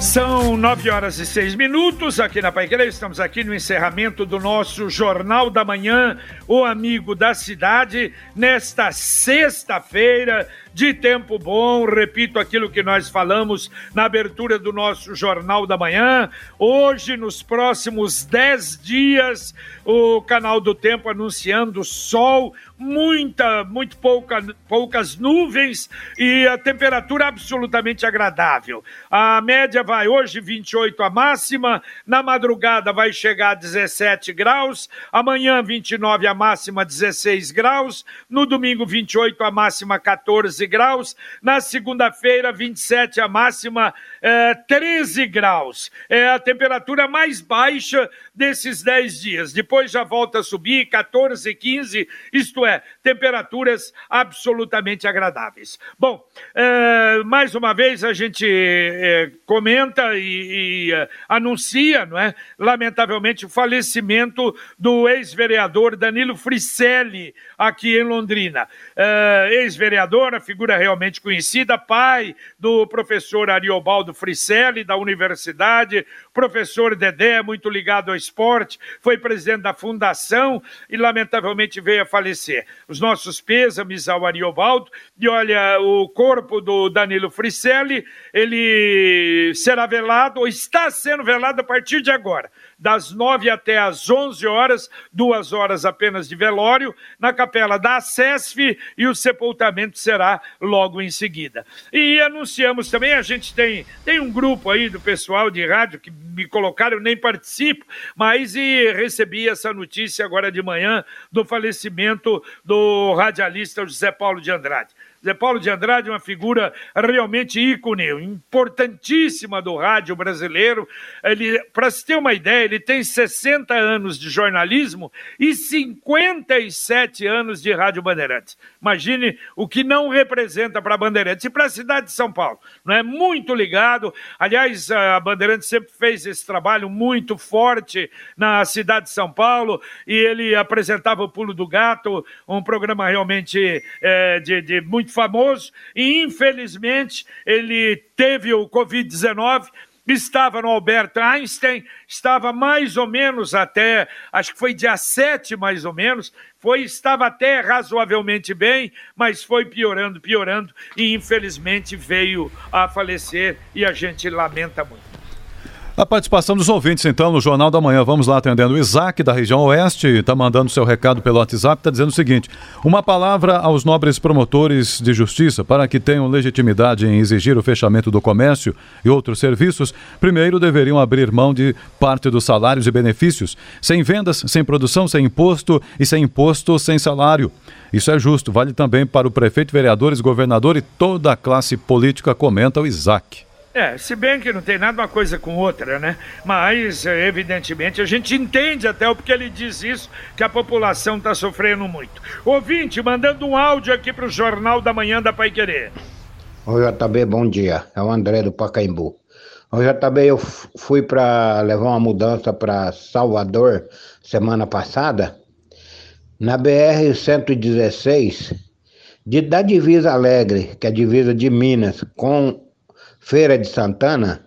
São nove horas e seis minutos aqui na Pai Estamos aqui no encerramento do nosso Jornal da Manhã, o amigo da cidade, nesta sexta-feira, de tempo bom. Repito aquilo que nós falamos na abertura do nosso Jornal da Manhã. Hoje, nos próximos 10 dias, o canal do Tempo anunciando sol, muita, muito pouca, poucas nuvens e a temperatura absolutamente agradável. A média vai hoje 28 a máxima, na madrugada vai chegar a 17 graus, amanhã 29 a máxima 16 graus, no domingo 28 a máxima 14 graus. Na segunda-feira, 27 a máxima, é, 13 graus. É a temperatura mais baixa desses 10 dias. Depois já volta a subir, 14, 15, isto é, temperaturas absolutamente agradáveis. Bom, é, mais uma vez a gente é, comenta e, e é, anuncia, não é? Lamentavelmente, o falecimento do ex-vereador Danilo Fricelli, aqui em Londrina. É, ex-vereador, a figura realmente conhecida, pai do professor Ariobaldo Fricelli, da universidade, professor Dedé, muito ligado ao esporte, foi presidente da fundação e, lamentavelmente, veio a falecer. Os nossos pêsames ao Ariobaldo, e olha, o corpo do Danilo Fricelli, ele será velado, ou está sendo velado a partir de agora das nove até as onze horas, duas horas apenas de velório, na capela da SESF e o sepultamento será logo em seguida. E anunciamos também, a gente tem, tem um grupo aí do pessoal de rádio que me colocaram, eu nem participo, mas e recebi essa notícia agora de manhã do falecimento do radialista José Paulo de Andrade. Zé Paulo de Andrade, uma figura realmente ícone, importantíssima do rádio brasileiro. Ele, para se ter uma ideia, ele tem 60 anos de jornalismo e 57 anos de Rádio Bandeirantes. Imagine o que não representa para Bandeirantes e para a cidade de São Paulo. Não é muito ligado. Aliás, a Bandeirantes sempre fez esse trabalho muito forte na cidade de São Paulo e ele apresentava o Pulo do Gato, um programa realmente é, de, de muito famoso e, infelizmente, ele teve o Covid-19 estava no Albert Einstein, estava mais ou menos até, acho que foi dia 7 mais ou menos, foi estava até razoavelmente bem, mas foi piorando, piorando e infelizmente veio a falecer e a gente lamenta muito. A participação dos ouvintes, então, no Jornal da Manhã. Vamos lá atendendo o Isaac, da região oeste, está mandando seu recado pelo WhatsApp, está dizendo o seguinte: uma palavra aos nobres promotores de justiça para que tenham legitimidade em exigir o fechamento do comércio e outros serviços, primeiro deveriam abrir mão de parte dos salários e benefícios. Sem vendas, sem produção, sem imposto e sem imposto, sem salário. Isso é justo, vale também para o prefeito, vereadores, governador e toda a classe política, comenta o Isaac. É, se bem que não tem nada uma coisa com outra, né? Mas, é, evidentemente, a gente entende até o porque ele diz isso, que a população está sofrendo muito. Ouvinte, mandando um áudio aqui para o Jornal da Manhã da Pai Querer. Oi, JB, bom dia. É o André do Pacaembu. Oi, JB, eu fui para levar uma mudança para Salvador semana passada. Na BR-116, de, da divisa Alegre, que é a divisa de Minas, com Feira de Santana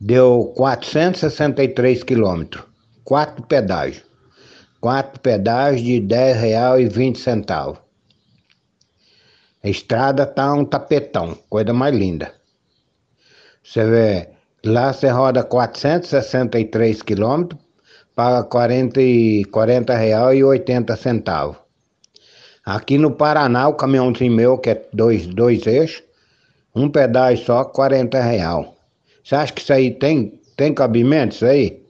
deu 463 quilômetros, quatro pedágios. Quatro pedágios de R$ 10,20. A estrada tá um tapetão, coisa mais linda. Você vê, lá você roda 463 quilômetros, paga 40, 40 real e 80 centavos. Aqui no Paraná, o caminhãozinho meu, que é dois, dois eixos, um pedágio só, 40 real. Você acha que isso aí tem, tem cabimento, isso aí?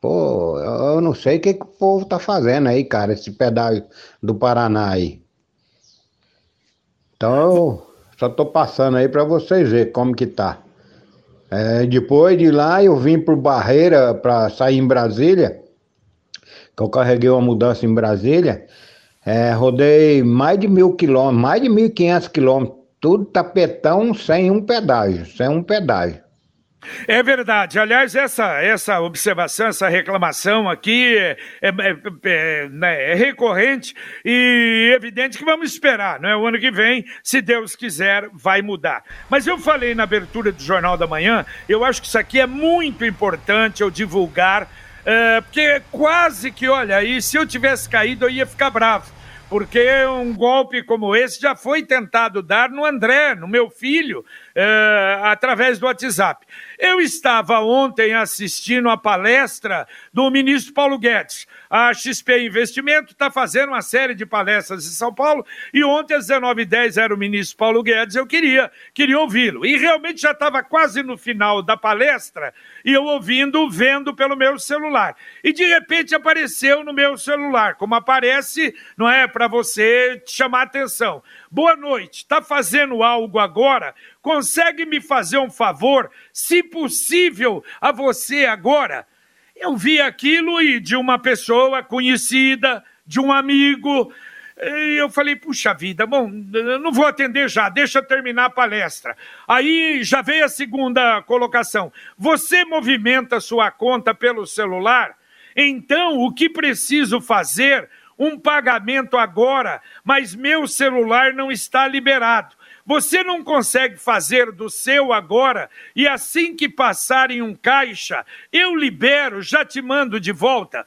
Pô, eu não sei o que, que o povo tá fazendo aí, cara, esse pedágio do Paraná aí. Então eu só tô passando aí para vocês verem como que tá. É, depois de lá eu vim por Barreira para sair em Brasília, que eu carreguei uma mudança em Brasília. É, rodei mais de mil quilômetros, mais de mil e quinhentos quilômetros, tudo tapetão sem um pedágio, sem um pedágio. É verdade. Aliás, essa, essa observação, essa reclamação aqui é, é, é, é, né, é recorrente e evidente que vamos esperar. Né? O ano que vem, se Deus quiser, vai mudar. Mas eu falei na abertura do Jornal da Manhã, eu acho que isso aqui é muito importante eu divulgar, é, porque quase que, olha aí, se eu tivesse caído, eu ia ficar bravo porque um golpe como esse já foi tentado dar no André, no meu filho, é, através do WhatsApp. Eu estava ontem assistindo a palestra do ministro Paulo Guedes. A XP Investimento está fazendo uma série de palestras em São Paulo e ontem às 19h10 era o ministro Paulo Guedes, eu queria, queria ouvi-lo. E realmente já estava quase no final da palestra e eu ouvindo, vendo pelo meu celular. E de repente apareceu no meu celular, como aparece, não é, para você chamar atenção. Boa noite, está fazendo algo agora? Consegue me fazer um favor, se possível, a você agora? Eu vi aquilo e de uma pessoa conhecida, de um amigo. E eu falei, puxa vida, bom, não vou atender já, deixa eu terminar a palestra. Aí já veio a segunda colocação. Você movimenta sua conta pelo celular? Então, o que preciso fazer? Um pagamento agora, mas meu celular não está liberado. Você não consegue fazer do seu agora e assim que passar em um caixa, eu libero, já te mando de volta.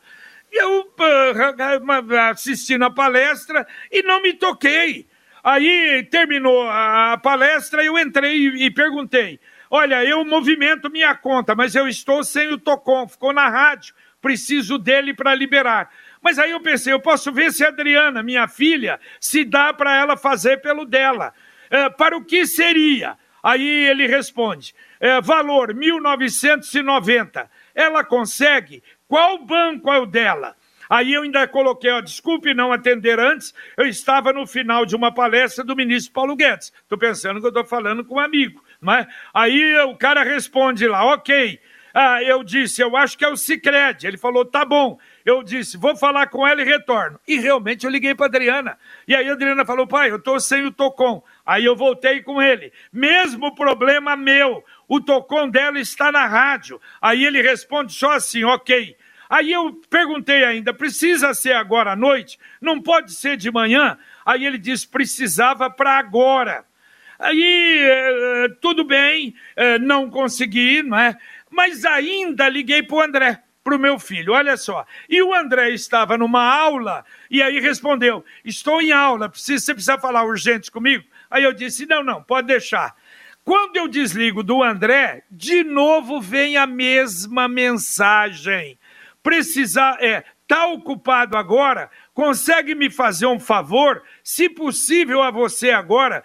Eu uh, assisti na palestra e não me toquei. Aí terminou a palestra, eu entrei e perguntei: Olha, eu movimento minha conta, mas eu estou sem o Tocom, ficou na rádio, preciso dele para liberar. Mas aí eu pensei, eu posso ver se a Adriana, minha filha, se dá para ela fazer pelo dela é, para o que seria? Aí ele responde: é, valor 1990. Ela consegue? Qual banco é o dela? Aí eu ainda coloquei, ó, desculpe não atender antes, eu estava no final de uma palestra do ministro Paulo Guedes. Estou pensando que eu estou falando com um amigo, não é? Aí o cara responde lá, ok. Ah, eu disse, eu acho que é o Cicred. Ele falou, tá bom. Eu disse, vou falar com ela e retorno. E realmente eu liguei para Adriana. E aí a Adriana falou, pai, eu estou sem o Tocom. Aí eu voltei com ele. Mesmo problema meu. O Tocom dela está na rádio. Aí ele responde só assim, ok. Aí eu perguntei ainda, precisa ser agora à noite? Não pode ser de manhã? Aí ele disse, precisava para agora. Aí, eh, tudo bem, eh, não consegui, não é? Mas ainda liguei para o André para o meu filho. Olha só. E o André estava numa aula e aí respondeu: Estou em aula, você precisa falar urgente comigo? Aí eu disse: Não, não, pode deixar. Quando eu desligo do André, de novo vem a mesma mensagem. Precisar, é, tá ocupado agora? Consegue me fazer um favor? Se possível a você agora,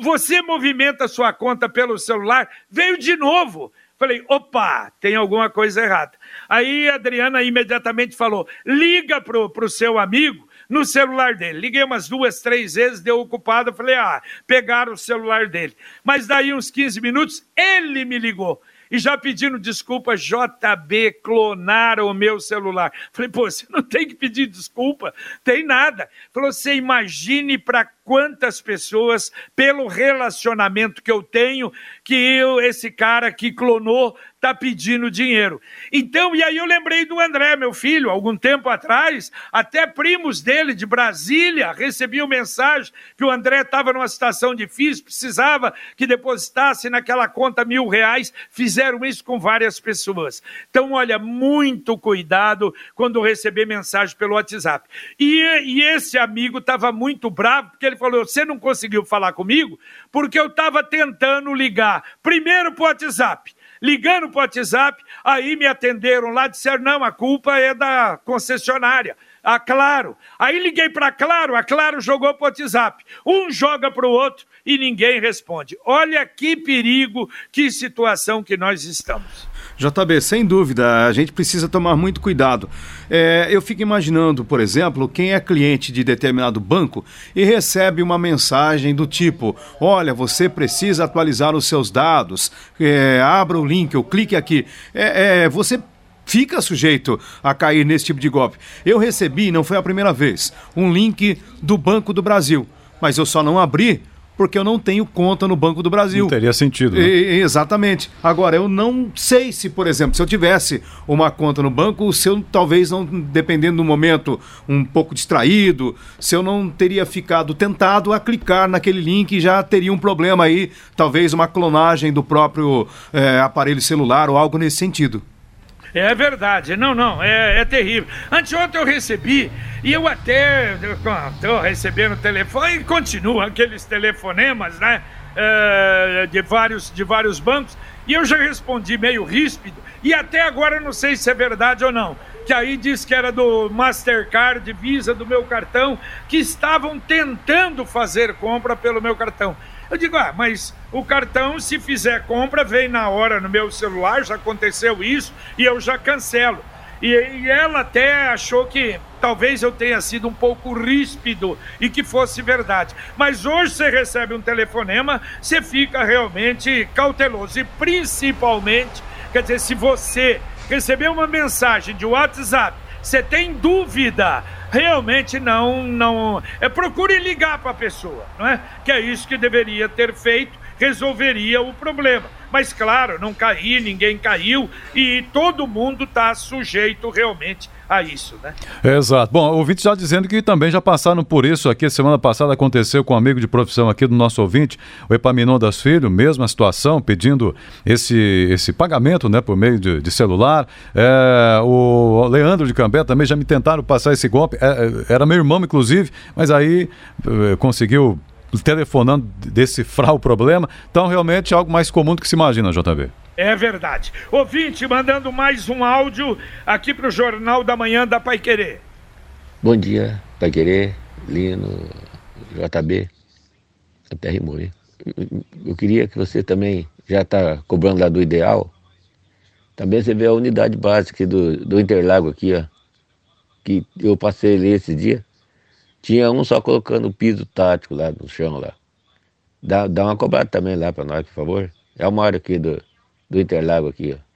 você movimenta sua conta pelo celular, veio de novo. Falei, opa, tem alguma coisa errada. Aí a Adriana imediatamente falou: liga pro, pro seu amigo no celular dele. Liguei umas duas, três vezes, deu ocupado. Falei, ah, pegaram o celular dele. Mas daí uns 15 minutos, ele me ligou e já pedindo desculpa, JB, clonaram o meu celular. Falei, pô, você não tem que pedir desculpa, tem nada. Falou, você imagine para quantas pessoas, pelo relacionamento que eu tenho, que eu, esse cara que clonou está pedindo dinheiro. Então, e aí eu lembrei do André, meu filho, algum tempo atrás, até primos dele de Brasília recebiam mensagem que o André estava numa situação difícil, precisava que depositasse naquela conta mil reais, fizeram isso com várias pessoas. Então, olha, muito cuidado quando receber mensagem pelo WhatsApp. E, e esse amigo estava muito bravo, porque ele falou: você não conseguiu falar comigo porque eu estava tentando ligar primeiro para o WhatsApp ligando para o WhatsApp, aí me atenderam lá, disseram, não, a culpa é da concessionária, a Claro. Aí liguei para a Claro, a Claro jogou para o WhatsApp. Um joga para o outro e ninguém responde. Olha que perigo, que situação que nós estamos. JB, sem dúvida, a gente precisa tomar muito cuidado. É, eu fico imaginando, por exemplo, quem é cliente de determinado banco e recebe uma mensagem do tipo: Olha, você precisa atualizar os seus dados, é, abra o link ou clique aqui. É, é, você fica sujeito a cair nesse tipo de golpe. Eu recebi, não foi a primeira vez, um link do Banco do Brasil, mas eu só não abri porque eu não tenho conta no Banco do Brasil. Não teria sentido. Né? E, exatamente. Agora, eu não sei se, por exemplo, se eu tivesse uma conta no banco, se eu talvez não, dependendo do momento, um pouco distraído, se eu não teria ficado tentado a clicar naquele link, já teria um problema aí, talvez uma clonagem do próprio é, aparelho celular ou algo nesse sentido. É verdade, não, não, é, é terrível. Anteontem eu recebi, e eu até estou recebendo telefone, e continuam aqueles telefonemas, né? É, de, vários, de vários bancos, e eu já respondi meio ríspido, e até agora não sei se é verdade ou não. Que aí diz que era do Mastercard, Visa, do meu cartão, que estavam tentando fazer compra pelo meu cartão. Eu digo, ah, mas o cartão, se fizer compra, vem na hora no meu celular, já aconteceu isso, e eu já cancelo. E, e ela até achou que talvez eu tenha sido um pouco ríspido e que fosse verdade. Mas hoje você recebe um telefonema, você fica realmente cauteloso. E principalmente, quer dizer, se você receber uma mensagem de WhatsApp, você tem dúvida realmente não não é procure ligar para a pessoa, não é? Que é isso que deveria ter feito, resolveria o problema. Mas claro, não caí, ninguém caiu e todo mundo está sujeito realmente a isso, né? Exato. Bom, ouvinte já dizendo que também já passaram por isso aqui. Semana passada aconteceu com um amigo de profissão aqui do nosso ouvinte, o Epaminondas Filho, mesma situação, pedindo esse, esse pagamento, né, por meio de, de celular. É, o Leandro de Cambé também já me tentaram passar esse golpe. É, é era meu irmão, inclusive, mas aí é, conseguiu telefonando decifrar o problema. Então, realmente é algo mais comum do que se imagina, JB. É verdade. Ouvinte, mandando mais um áudio aqui para o Jornal da Manhã da Pai Querer. Bom dia, Pai Querer, Lino, JB, até rimou, hein? Eu queria que você também já está cobrando lá do ideal. Também você vê a unidade básica do, do Interlago aqui, ó. Que eu passei ali esse dia. Tinha um só colocando o piso tático lá no chão lá. Dá, dá uma cobrada também lá para nós, por favor. É uma hora aqui do, do Interlago aqui, ó.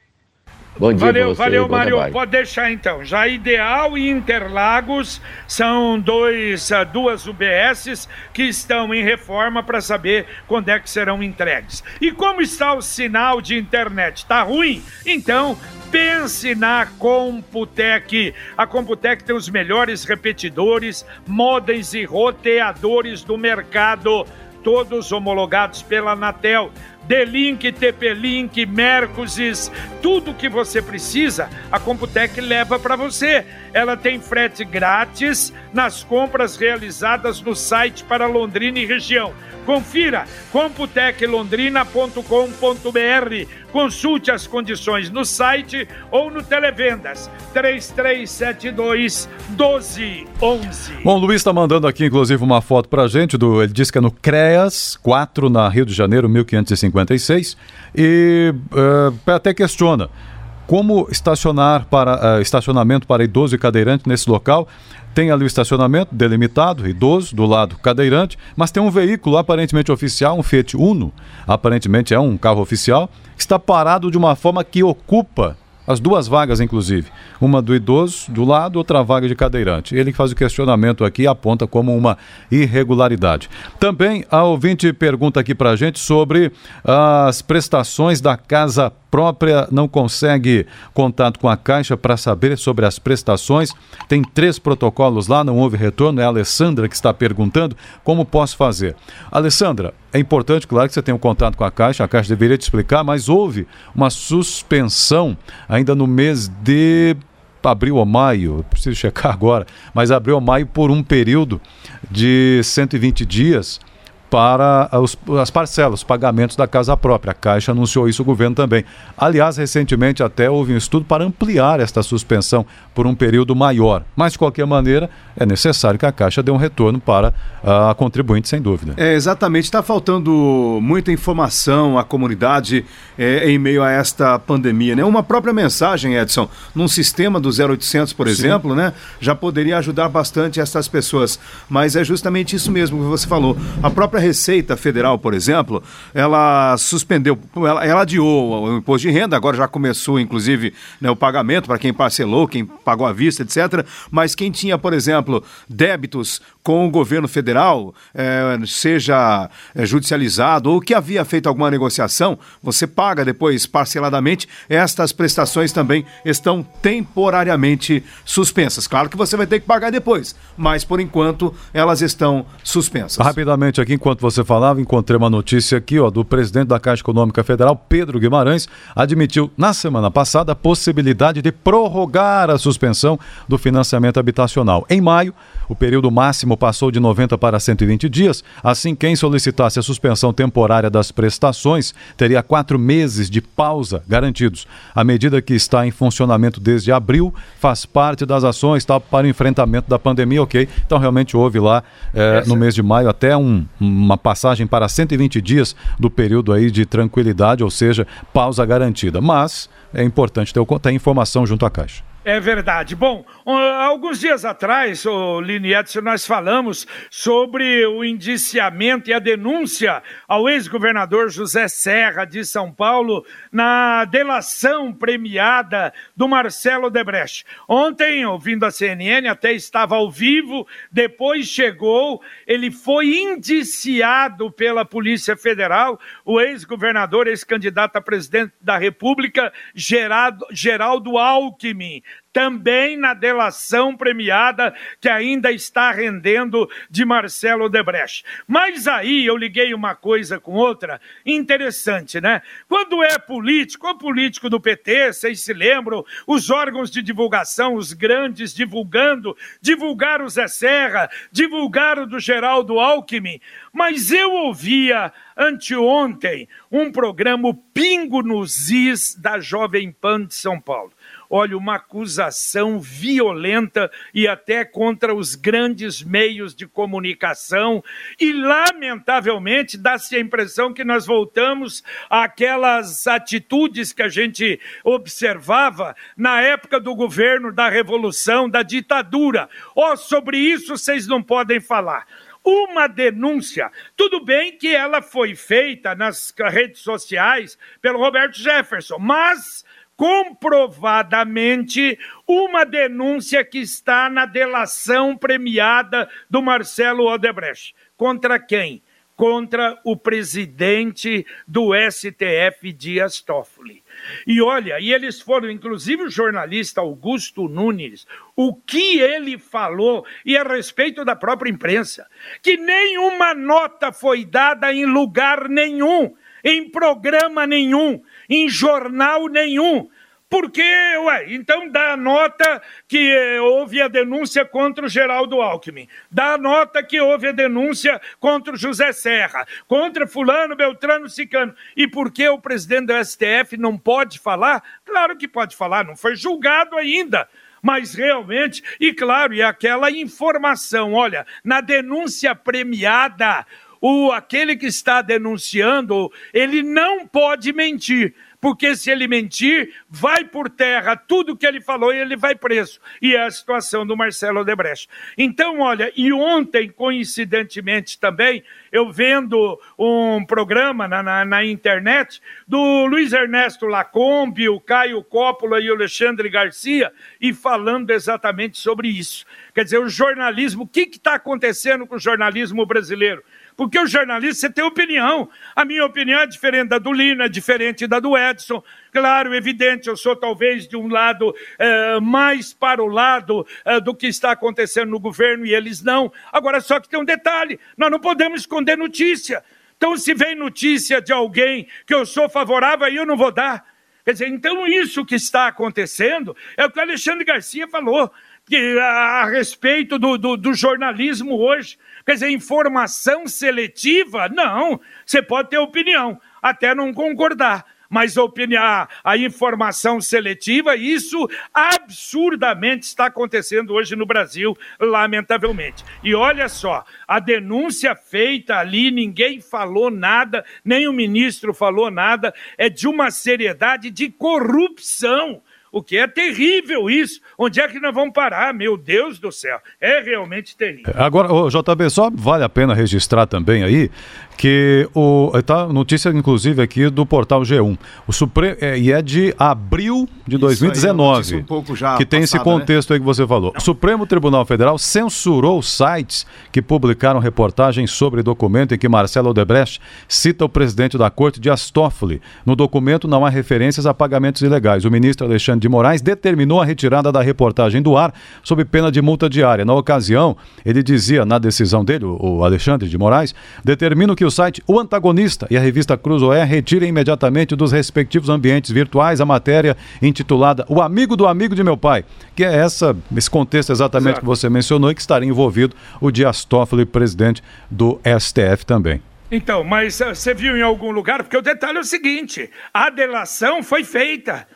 Bom dia Valeu, você, valeu, Mário. Trabalho. Pode deixar então. Já Ideal e Interlagos são dois, ah, duas UBSs que estão em reforma para saber quando é que serão entregues. E como está o sinal de internet? Está ruim? Então pense na Computec. A Computec tem os melhores repetidores, modems e roteadores do mercado, todos homologados pela Anatel. D-Link, TP-Link, Mercosis, tudo que você precisa, a Computec leva para você. Ela tem frete grátis nas compras realizadas no site para Londrina e região. Confira computeclondrina.com.br. Consulte as condições no site ou no Televendas 3372 1211. Bom, o Luiz está mandando aqui, inclusive, uma foto para gente. Do, ele diz que é no CREAS 4, na Rio de Janeiro, 1556. E uh, até questiona como estacionar para uh, estacionamento para idoso e cadeirante nesse local. Tem ali o estacionamento delimitado, idoso, do lado cadeirante, mas tem um veículo aparentemente oficial, um Fiat Uno, aparentemente é um carro oficial, está parado de uma forma que ocupa as duas vagas, inclusive. Uma do idoso do lado, outra vaga de cadeirante. Ele que faz o questionamento aqui aponta como uma irregularidade. Também a ouvinte pergunta aqui para a gente sobre as prestações da casa própria não consegue contato com a Caixa para saber sobre as prestações. Tem três protocolos lá, não houve retorno. É a Alessandra que está perguntando como posso fazer. Alessandra, é importante, claro, que você tenha um contato com a Caixa, a Caixa deveria te explicar, mas houve uma suspensão ainda no mês de abril ou maio, preciso checar agora, mas abril ou maio por um período de 120 dias para os, as parcelas, os pagamentos da casa própria. A Caixa anunciou isso, o governo também. Aliás, recentemente até houve um estudo para ampliar esta suspensão por um período maior. Mas, de qualquer maneira, é necessário que a Caixa dê um retorno para a contribuinte, sem dúvida. É, exatamente. Está faltando muita informação à comunidade é, em meio a esta pandemia. Né? Uma própria mensagem, Edson, num sistema do 0800, por Sim. exemplo, né, já poderia ajudar bastante essas pessoas. Mas é justamente isso mesmo que você falou. A própria Receita Federal, por exemplo, ela suspendeu, ela, ela adiou o imposto de renda, agora já começou, inclusive, né, o pagamento para quem parcelou, quem pagou à vista, etc. Mas quem tinha, por exemplo, débitos com o governo federal, é, seja é, judicializado ou que havia feito alguma negociação, você paga depois parceladamente. Estas prestações também estão temporariamente suspensas. Claro que você vai ter que pagar depois, mas por enquanto elas estão suspensas. Rapidamente aqui, enquanto você falava, encontrei uma notícia aqui ó, do presidente da Caixa Econômica Federal, Pedro Guimarães, admitiu na semana passada a possibilidade de prorrogar a suspensão do financiamento habitacional. Em maio, o período máximo passou de 90 para 120 dias. Assim, quem solicitasse a suspensão temporária das prestações teria quatro meses de pausa garantidos. A medida que está em funcionamento desde abril faz parte das ações tá, para o enfrentamento da pandemia, ok? Então, realmente houve lá é, no mês de maio até um, uma passagem para 120 dias do período aí de tranquilidade, ou seja, pausa garantida. Mas é importante ter, ter informação junto à Caixa. É verdade. Bom, alguns dias atrás, o Lini Edson, nós falamos sobre o indiciamento e a denúncia ao ex-governador José Serra de São Paulo na delação premiada do Marcelo Debrecht. Ontem, ouvindo a CNN, até estava ao vivo, depois chegou, ele foi indiciado pela Polícia Federal, o ex-governador, ex-candidato a presidente da República, Geraldo, Geraldo Alckmin também na delação premiada que ainda está rendendo de Marcelo Debrecht. Mas aí eu liguei uma coisa com outra interessante, né? Quando é político, o político do PT, vocês se lembram, os órgãos de divulgação, os grandes divulgando, divulgaram o Zé Serra, divulgaram do Geraldo Alckmin, mas eu ouvia anteontem um programa Pingo nos Is da Jovem Pan de São Paulo olha, uma acusação violenta e até contra os grandes meios de comunicação. E, lamentavelmente, dá-se a impressão que nós voltamos àquelas atitudes que a gente observava na época do governo, da revolução, da ditadura. Oh, sobre isso vocês não podem falar uma denúncia. Tudo bem que ela foi feita nas redes sociais pelo Roberto Jefferson, mas comprovadamente uma denúncia que está na delação premiada do Marcelo Odebrecht. Contra quem? Contra o presidente do STF, Dias Toffoli. E olha, e eles foram, inclusive o jornalista Augusto Nunes, o que ele falou e a respeito da própria imprensa, que nenhuma nota foi dada em lugar nenhum, em programa nenhum, em jornal nenhum. Porque, ué, então dá a nota que eh, houve a denúncia contra o Geraldo Alckmin, dá a nota que houve a denúncia contra o José Serra, contra fulano, Beltrano, Sicano. E por que o presidente do STF não pode falar? Claro que pode falar, não foi julgado ainda mas realmente, e claro, e aquela informação, olha, na denúncia premiada, o aquele que está denunciando, ele não pode mentir porque se ele mentir, vai por terra tudo que ele falou e ele vai preso. E é a situação do Marcelo Odebrecht. Então, olha, e ontem, coincidentemente também, eu vendo um programa na, na, na internet do Luiz Ernesto Lacombe, o Caio Coppola e o Alexandre Garcia, e falando exatamente sobre isso. Quer dizer, o jornalismo, o que está acontecendo com o jornalismo brasileiro? Porque o jornalista, você tem opinião. A minha opinião é diferente da do Lino, é diferente da do Edson. Claro, evidente, eu sou talvez de um lado é, mais para o lado é, do que está acontecendo no governo e eles não. Agora, só que tem um detalhe: nós não podemos esconder notícia. Então, se vem notícia de alguém que eu sou favorável, aí eu não vou dar. Quer dizer, então isso que está acontecendo é o que o Alexandre Garcia falou que, a, respeito do, do, do jornalismo hoje. Quer dizer, informação seletiva? Não. Você pode ter opinião, até não concordar mas a, a, informação seletiva, isso absurdamente está acontecendo hoje no Brasil, lamentavelmente. E olha só, a denúncia feita ali, ninguém falou nada, nem o ministro falou nada, é de uma seriedade de corrupção. O que é terrível isso. Onde é que nós vamos parar? Meu Deus do céu. É realmente terrível. Agora, JB, só vale a pena registrar também aí que o tá notícia inclusive aqui do portal G1. O Supremo é, e é de abril de 2019. Um pouco já que tem passada, esse né? contexto né? aí que você falou. O Supremo Tribunal Federal censurou sites que publicaram reportagens sobre documento em que Marcelo Odebrecht cita o presidente da Corte de Astófoli. No documento não há referências a pagamentos ilegais. O ministro Alexandre de Moraes determinou a retirada da reportagem do ar sob pena de multa diária. Na ocasião, ele dizia na decisão dele, o Alexandre de Moraes, determina que que o site O Antagonista e a revista Cruzoé retirem imediatamente dos respectivos ambientes virtuais a matéria intitulada O Amigo do Amigo de Meu Pai, que é essa, esse contexto exatamente Exato. que você mencionou e que estaria envolvido o Dias Toffoli, presidente do STF também. Então, mas uh, você viu em algum lugar? Porque o detalhe é o seguinte: a delação foi feita.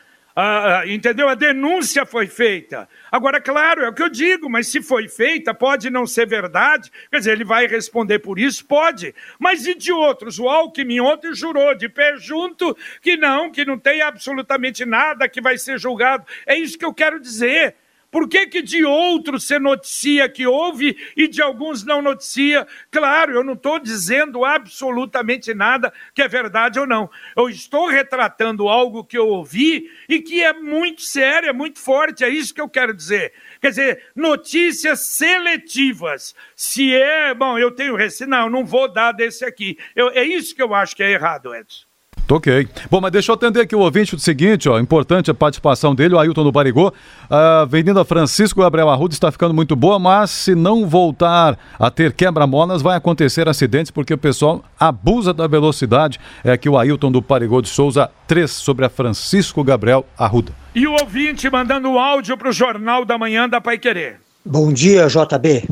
Ah, ah, entendeu? A denúncia foi feita. Agora, claro, é o que eu digo, mas se foi feita, pode não ser verdade. Quer dizer, ele vai responder por isso? Pode. Mas e de outros? O Alckmin ontem jurou de pé junto que não, que não tem absolutamente nada que vai ser julgado. É isso que eu quero dizer. Por que, que de outros você noticia que houve e de alguns não noticia? Claro, eu não estou dizendo absolutamente nada que é verdade ou não. Eu estou retratando algo que eu ouvi e que é muito sério, é muito forte, é isso que eu quero dizer. Quer dizer, notícias seletivas. Se é, bom, eu tenho receio, não, não vou dar desse aqui. Eu, é isso que eu acho que é errado, Edson. Ok. Bom, mas deixa eu atender aqui o ouvinte do seguinte, ó, importante a participação dele, o Ailton do Barigô. A Avenida Francisco Gabriel Arruda está ficando muito boa, mas se não voltar a ter quebra-molas, vai acontecer acidentes, porque o pessoal abusa da velocidade. É aqui o Ailton do Parigô de Souza 3 sobre a Francisco Gabriel Arruda. E o ouvinte mandando o áudio para o Jornal da Manhã da Pai Querer. Bom dia, JB.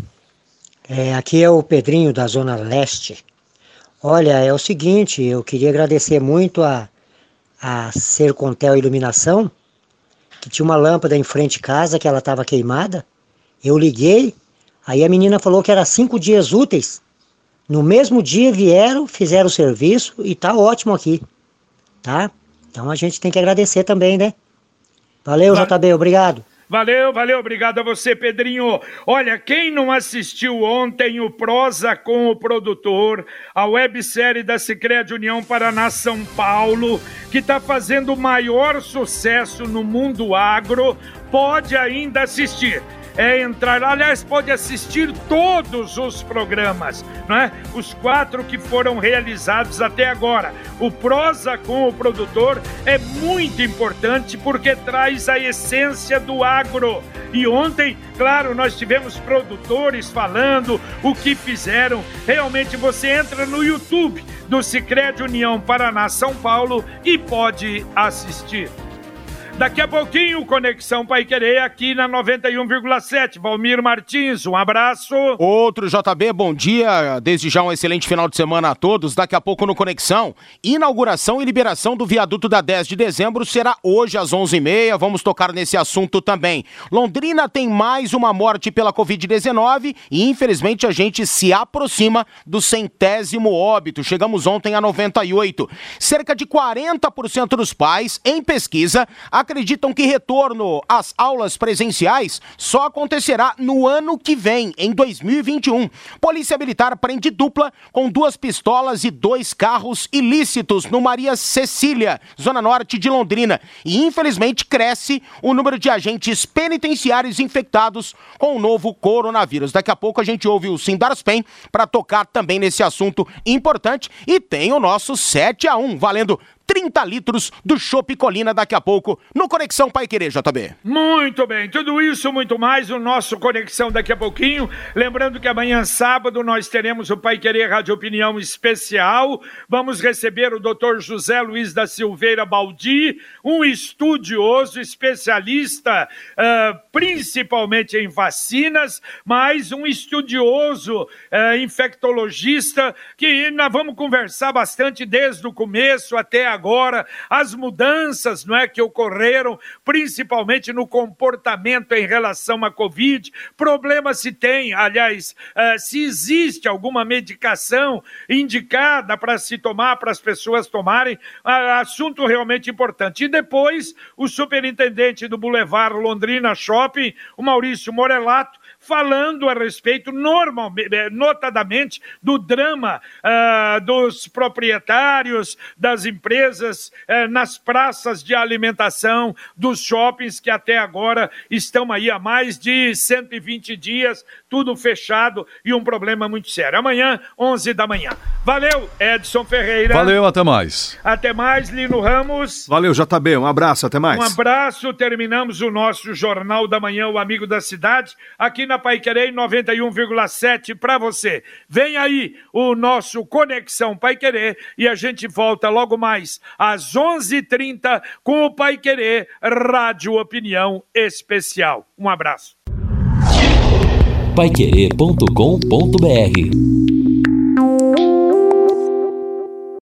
É, aqui é o Pedrinho da Zona Leste. Olha, é o seguinte, eu queria agradecer muito a, a Sercontel Iluminação, que tinha uma lâmpada em frente de casa que ela estava queimada. Eu liguei, aí a menina falou que era cinco dias úteis. No mesmo dia vieram, fizeram o serviço e tá ótimo aqui, tá? Então a gente tem que agradecer também, né? Valeu, JB, obrigado. Valeu, valeu, obrigado a você, Pedrinho. Olha, quem não assistiu ontem o Prosa com o Produtor, a websérie da Sicredi União Paraná São Paulo, que está fazendo o maior sucesso no mundo agro, pode ainda assistir é entrar. Aliás, pode assistir todos os programas, não é? Os quatro que foram realizados até agora. O Prosa com o produtor é muito importante porque traz a essência do agro. E ontem, claro, nós tivemos produtores falando o que fizeram. Realmente você entra no YouTube do Sicredi União Paraná São Paulo e pode assistir. Daqui a pouquinho, Conexão Pai Querer aqui na 91,7. Valmir Martins, um abraço. Outro JB, bom dia. Desde já um excelente final de semana a todos. Daqui a pouco no Conexão, inauguração e liberação do viaduto da 10 de dezembro será hoje às 11h30. Vamos tocar nesse assunto também. Londrina tem mais uma morte pela Covid-19 e infelizmente a gente se aproxima do centésimo óbito. Chegamos ontem a 98. Cerca de 40% dos pais, em pesquisa, acreditam que retorno às aulas presenciais só acontecerá no ano que vem, em 2021. Polícia Militar prende dupla com duas pistolas e dois carros ilícitos no Maria Cecília, zona norte de Londrina. E infelizmente cresce o número de agentes penitenciários infectados com o novo coronavírus. Daqui a pouco a gente ouve o Sindarspen para tocar também nesse assunto importante e tem o nosso 7 a 1 valendo 30 litros do Chopp Colina daqui a pouco no Conexão Pai Querer, JB. Muito bem, tudo isso, muito mais, o nosso Conexão daqui a pouquinho. Lembrando que amanhã, sábado, nós teremos o Pai Querer Rádio Opinião Especial. Vamos receber o doutor José Luiz da Silveira Baldi, um estudioso, especialista, uh, principalmente em vacinas, mas um estudioso, uh, infectologista, que nós vamos conversar bastante desde o começo até agora, as mudanças não é, que ocorreram, principalmente no comportamento em relação à Covid, problema se tem, aliás, uh, se existe alguma medicação indicada para se tomar, para as pessoas tomarem, assunto realmente importante. E depois, o superintendente do Boulevard Londrina Shopping, o Maurício Morelato, falando a respeito, normalmente, eh, notadamente, do drama uh, dos proprietários das empresas uh, nas praças de alimentação dos shoppings que até agora estão aí há mais de 120 dias, tudo fechado e um problema muito sério. Amanhã, 11 da manhã. Valeu, Edson Ferreira. Valeu, até mais. Até mais, Lino Ramos. Valeu, JB, um abraço, até mais. Um abraço, terminamos o nosso Jornal da Manhã, o Amigo da Cidade, aqui na Pai Querer 91,7 para você. Vem aí o nosso Conexão Pai Querer e a gente volta logo mais às 11:30 com o Pai Querer Rádio Opinião Especial. Um abraço. Paiquerê.com.br